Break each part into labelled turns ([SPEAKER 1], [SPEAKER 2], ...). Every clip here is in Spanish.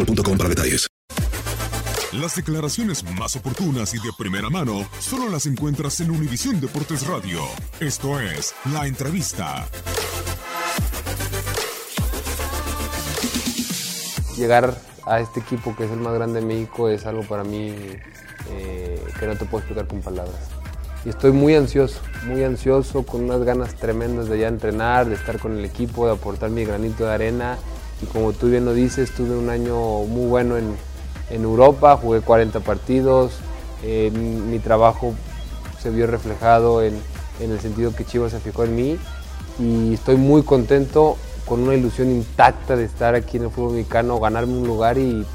[SPEAKER 1] boostmobile.com para detalles.
[SPEAKER 2] Las declaraciones más oportunas y de primera mano solo las encuentras en Univisión Deportes Radio. Esto es La Entrevista.
[SPEAKER 3] Llegar a este equipo que es el más grande de México es algo para mí eh, que no te puedo explicar con palabras. Y estoy muy ansioso, muy ansioso, con unas ganas tremendas de ya entrenar, de estar con el equipo, de aportar mi granito de arena. Y como tú bien lo dices, tuve un año muy bueno en, en Europa, jugué 40 partidos, eh, mi, trabajo se vio reflejado en, en el sentido que Chivas se fijó en mí y estoy muy contento con una ilusión intacta de estar aquí en el fútbol mexicano, ganarme un lugar y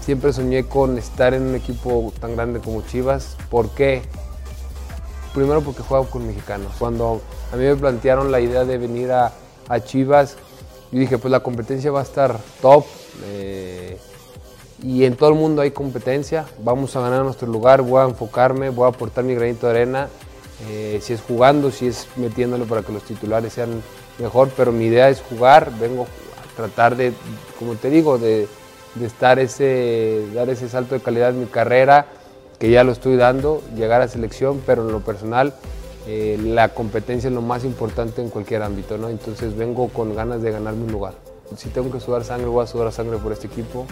[SPEAKER 3] siempre soñé con estar en un equipo tan grande como Chivas. ¿Por qué? Primero porque juego con mexicanos. Cuando a mí me plantearon la idea de venir a, a Chivas, yo dije, pues la competencia va a estar top. eh, y en todo el mundo hay competencia. Vamos a ganar nuestro lugar, voy a enfocarme, voy a aportar mi granito de arena. eh, si es jugando, si es metiéndole para que los titulares sean mejor, pero mi idea es jugar, vengo a tratar de, como te digo, de, de estar ese, dar ese salto de calidad en mi carrera, que ya lo estoy dando, llegar a selección, pero en lo personal eh, la competencia es lo más importante en cualquier ámbito, ¿no? Entonces vengo con ganas de ganarme un lugar. Si tengo que sudar sangre, voy a sudar sangre por este equipo.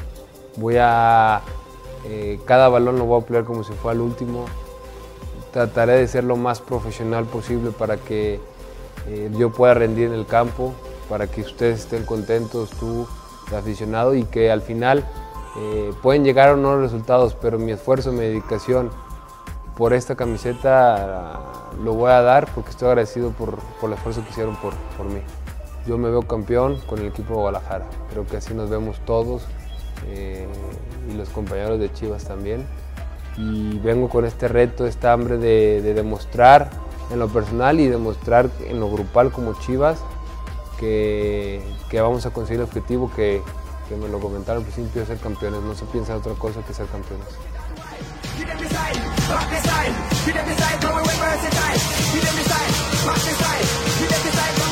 [SPEAKER 3] Voy a... eh, cada balón lo voy a pelear como si fuera el último. Trataré de ser lo más profesional posible para que eh, yo pueda rendir en el campo, para que ustedes estén contentos, tú, el aficionado, y que al final pueden llegar no los resultados, pero mi esfuerzo, mi dedicación por esta camiseta lo voy a dar porque estoy agradecido por, el esfuerzo que hicieron por, por mí. Yo me veo campeón con el equipo de Guadalajara, creo que así nos vemos todos eh, y los compañeros de Chivas también. Y vengo con este reto, esta hambre de, de demostrar en lo personal y demostrar en lo grupal como Chivas que, vamos a conseguir el objetivo que, que me lo comentaron al principio ser campeones. No se piensa en otra cosa que ser campeones. Keep them the sign, rock the sign. Give them the come away versatile. Them rock the sign. Give them